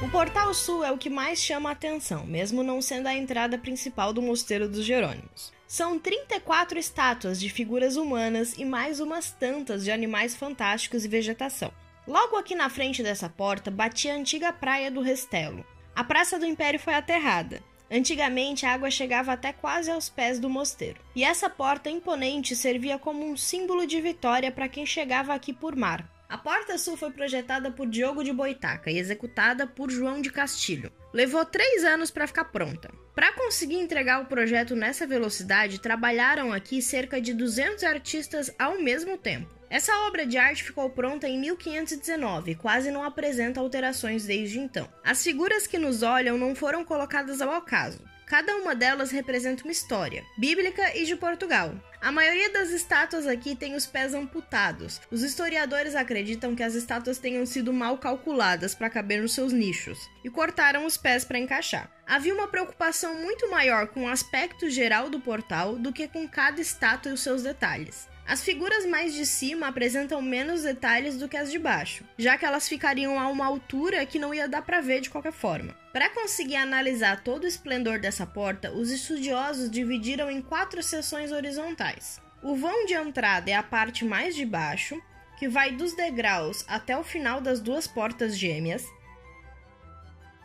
O portal sul é o que mais chama a atenção, mesmo não sendo a entrada principal do Mosteiro dos Jerônimos. São 34 estátuas de figuras humanas e mais umas tantas de animais fantásticos e vegetação. Logo aqui na frente dessa porta batia a antiga praia do Restelo. A Praça do Império foi aterrada. Antigamente a água chegava até quase aos pés do mosteiro. E essa porta imponente servia como um símbolo de vitória para quem chegava aqui por mar. A Porta Sul foi projetada por Diogo de Boitaca e executada por João de Castilho. Levou três anos para ficar pronta. Para conseguir entregar o projeto nessa velocidade, trabalharam aqui cerca de 200 artistas ao mesmo tempo. Essa obra de arte ficou pronta em 1519 e quase não apresenta alterações desde então. As figuras que nos olham não foram colocadas ao acaso. Cada uma delas representa uma história, bíblica e de Portugal. A maioria das estátuas aqui tem os pés amputados. Os historiadores acreditam que as estátuas tenham sido mal calculadas para caber nos seus nichos e cortaram os pés para encaixar. Havia uma preocupação muito maior com o aspecto geral do portal do que com cada estátua e os seus detalhes. As figuras mais de cima apresentam menos detalhes do que as de baixo, já que elas ficariam a uma altura que não ia dar para ver de qualquer forma. Para conseguir analisar todo o esplendor dessa porta, os estudiosos dividiram em quatro seções horizontais. O vão de entrada é a parte mais de baixo, que vai dos degraus até o final das duas portas gêmeas.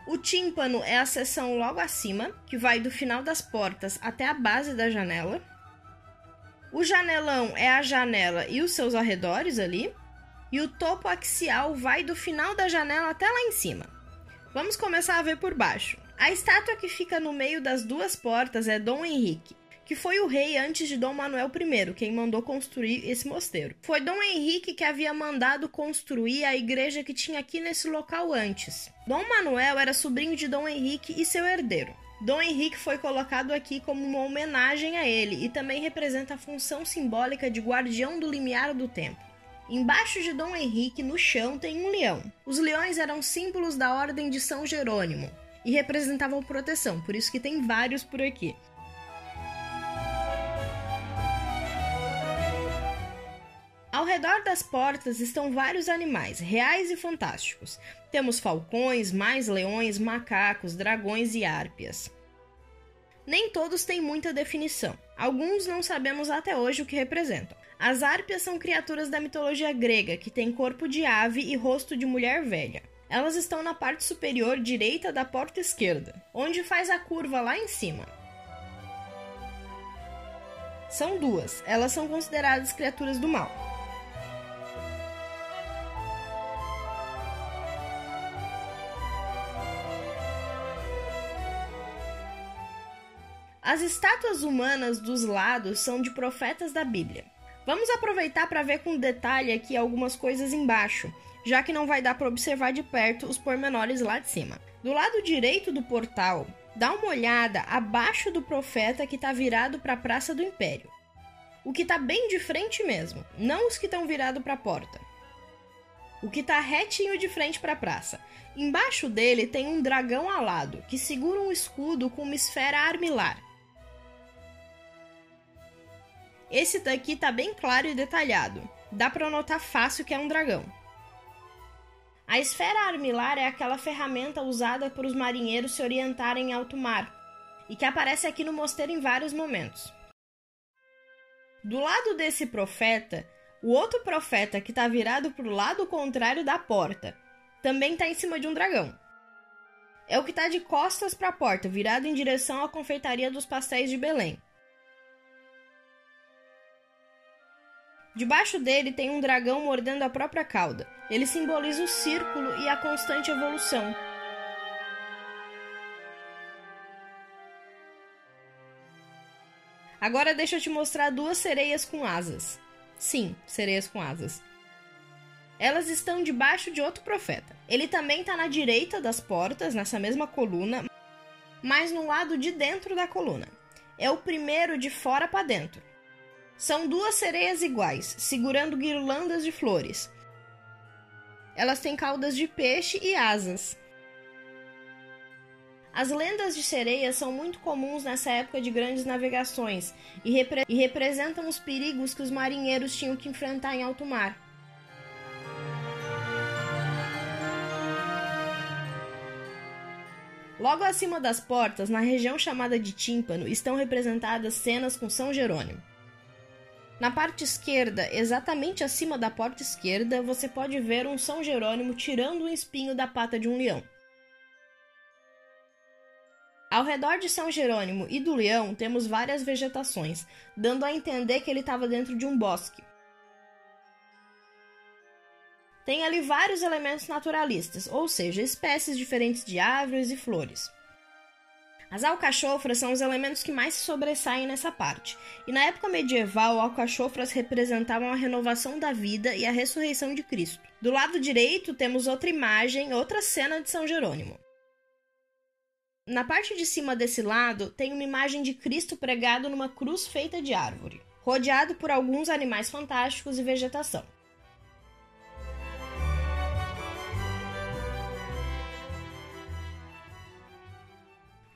O tímpano é a seção logo acima, que vai do final das portas até a base da janela. O janelão é a janela e os seus arredores ali. E o topo axial vai do final da janela até lá em cima. Vamos começar a ver por baixo. A estátua que fica no meio das duas portas é Dom Henrique, que foi o rei antes de Dom Manuel I, quem mandou construir esse mosteiro. Foi Dom Henrique que havia mandado construir a igreja que tinha aqui nesse local antes. Dom Manuel era sobrinho de Dom Henrique e seu herdeiro. Dom Henrique foi colocado aqui como uma homenagem a ele e também representa a função simbólica de guardião do limiar do templo. Embaixo de Dom Henrique, no chão, tem um leão. Os leões eram símbolos da Ordem de São Jerônimo e representavam proteção, por isso que tem vários por aqui. Redor das portas estão vários animais, reais e fantásticos. Temos falcões, mais leões, macacos, dragões e árpias. Nem todos têm muita definição. Alguns não sabemos até hoje o que representam. As árpias são criaturas da mitologia grega que têm corpo de ave e rosto de mulher velha. Elas estão na parte superior direita da porta esquerda, onde faz a curva lá em cima. São duas, elas são consideradas criaturas do mal. As estátuas humanas dos lados são de profetas da Bíblia. Vamos aproveitar para ver com detalhe aqui algumas coisas embaixo, já que não vai dar para observar de perto os pormenores lá de cima. Do lado direito do portal, dá uma olhada abaixo do profeta que está virado para a Praça do Império. O que está bem de frente mesmo, não os que estão virados para a porta. O que está retinho de frente para a praça. Embaixo dele tem um dragão alado que segura um escudo com uma esfera armilar. Esse daqui tá bem claro e detalhado. Dá para notar fácil que é um dragão. A esfera armilar é aquela ferramenta usada por os marinheiros se orientarem em alto mar e que aparece aqui no mosteiro em vários momentos. Do lado desse profeta, o outro profeta que está virado para o lado contrário da porta também está em cima de um dragão. É o que está de costas para a porta, virado em direção à confeitaria dos pastéis de Belém. Debaixo dele tem um dragão mordendo a própria cauda. Ele simboliza o círculo e a constante evolução. Agora deixa eu te mostrar duas sereias com asas. Sim, sereias com asas. Elas estão debaixo de outro profeta. Ele também está na direita das portas, nessa mesma coluna, mas no lado de dentro da coluna. É o primeiro de fora para dentro. São duas sereias iguais, segurando guirlandas de flores. Elas têm caudas de peixe e asas. As lendas de sereias são muito comuns nessa época de grandes navegações e, repre e representam os perigos que os marinheiros tinham que enfrentar em alto mar. Logo acima das portas, na região chamada de tímpano, estão representadas cenas com São Jerônimo. Na parte esquerda, exatamente acima da porta esquerda, você pode ver um São Jerônimo tirando um espinho da pata de um leão. Ao redor de São Jerônimo e do leão temos várias vegetações, dando a entender que ele estava dentro de um bosque. Tem ali vários elementos naturalistas, ou seja, espécies diferentes de árvores e flores. As alcachofras são os elementos que mais se sobressaem nessa parte, e na época medieval, alcachofras representavam a renovação da vida e a ressurreição de Cristo. Do lado direito temos outra imagem, outra cena de São Jerônimo. Na parte de cima desse lado tem uma imagem de Cristo pregado numa cruz feita de árvore, rodeado por alguns animais fantásticos e vegetação.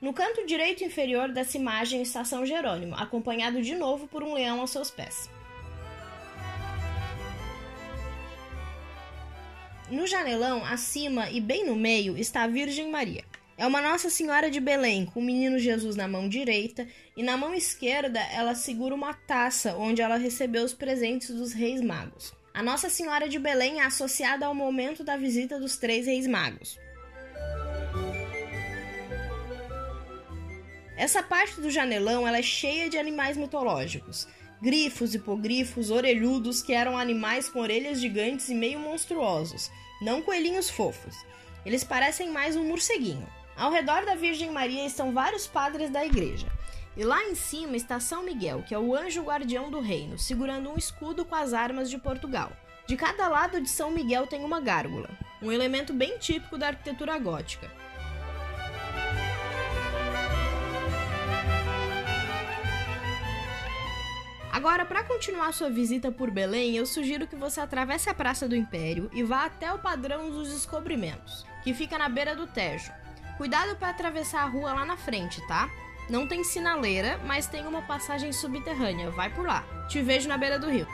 No canto direito inferior dessa imagem está São Jerônimo, acompanhado de novo por um leão aos seus pés. No janelão, acima e bem no meio, está a Virgem Maria. É uma Nossa Senhora de Belém, com o menino Jesus na mão direita, e na mão esquerda ela segura uma taça onde ela recebeu os presentes dos Reis Magos. A Nossa Senhora de Belém é associada ao momento da visita dos três Reis Magos. Essa parte do janelão ela é cheia de animais mitológicos. Grifos, hipogrifos, orelhudos, que eram animais com orelhas gigantes e meio monstruosos, não coelhinhos fofos. Eles parecem mais um morceguinho. Ao redor da Virgem Maria estão vários padres da igreja. E lá em cima está São Miguel, que é o anjo guardião do reino, segurando um escudo com as armas de Portugal. De cada lado de São Miguel tem uma gárgula, um elemento bem típico da arquitetura gótica. Agora, para continuar sua visita por Belém, eu sugiro que você atravesse a Praça do Império e vá até o Padrão dos Descobrimentos, que fica na beira do Tejo. Cuidado para atravessar a rua lá na frente, tá? Não tem sinaleira, mas tem uma passagem subterrânea. Vai por lá. Te vejo na beira do rio.